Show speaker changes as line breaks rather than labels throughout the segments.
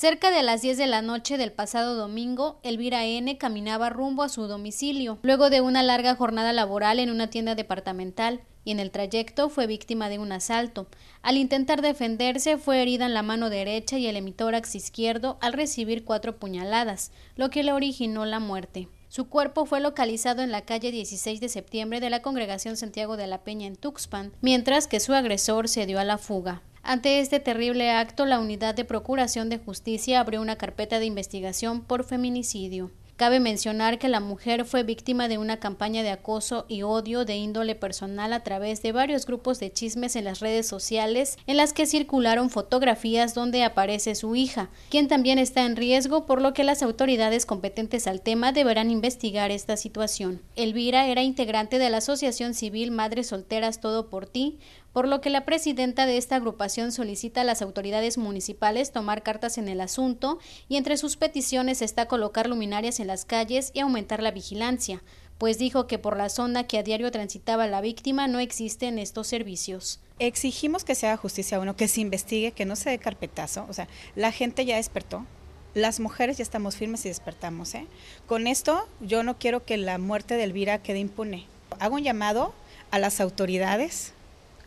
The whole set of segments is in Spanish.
Cerca de las 10 de la noche del pasado domingo, Elvira N. caminaba rumbo a su domicilio, luego de una larga jornada laboral en una tienda departamental, y en el trayecto fue víctima de un asalto. Al intentar defenderse, fue herida en la mano derecha y el emitórax izquierdo al recibir cuatro puñaladas, lo que le originó la muerte. Su cuerpo fue localizado en la calle 16 de septiembre de la Congregación Santiago de la Peña en Tuxpan, mientras que su agresor se dio a la fuga. Ante este terrible acto, la Unidad de Procuración de Justicia abrió una carpeta de investigación por feminicidio. Cabe mencionar que la mujer fue víctima de una campaña de acoso y odio de índole personal a través de varios grupos de chismes en las redes sociales en las que circularon fotografías donde aparece su hija, quien también está en riesgo, por lo que las autoridades competentes al tema deberán investigar esta situación. Elvira era integrante de la Asociación Civil Madres Solteras Todo por Ti, por lo que la presidenta de esta agrupación solicita a las autoridades municipales tomar cartas en el asunto y entre sus peticiones está colocar luminarias en las calles y aumentar la vigilancia, pues dijo que por la zona que a diario transitaba la víctima no existen estos servicios.
Exigimos que se haga justicia a uno, que se investigue, que no se dé carpetazo, o sea, la gente ya despertó, las mujeres ya estamos firmes y despertamos. ¿eh? Con esto yo no quiero que la muerte de Elvira quede impune. Hago un llamado a las autoridades,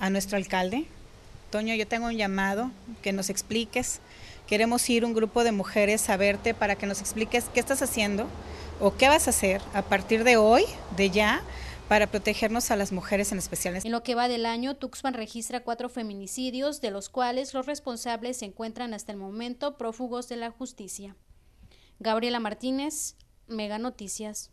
a nuestro alcalde. Toño, yo tengo un llamado que nos expliques. Queremos ir un grupo de mujeres a verte para que nos expliques qué estás haciendo o qué vas a hacer a partir de hoy, de ya, para protegernos a las mujeres en especial.
En lo que va del año, Tuxpan registra cuatro feminicidios, de los cuales los responsables se encuentran hasta el momento prófugos de la justicia. Gabriela Martínez, Mega Noticias.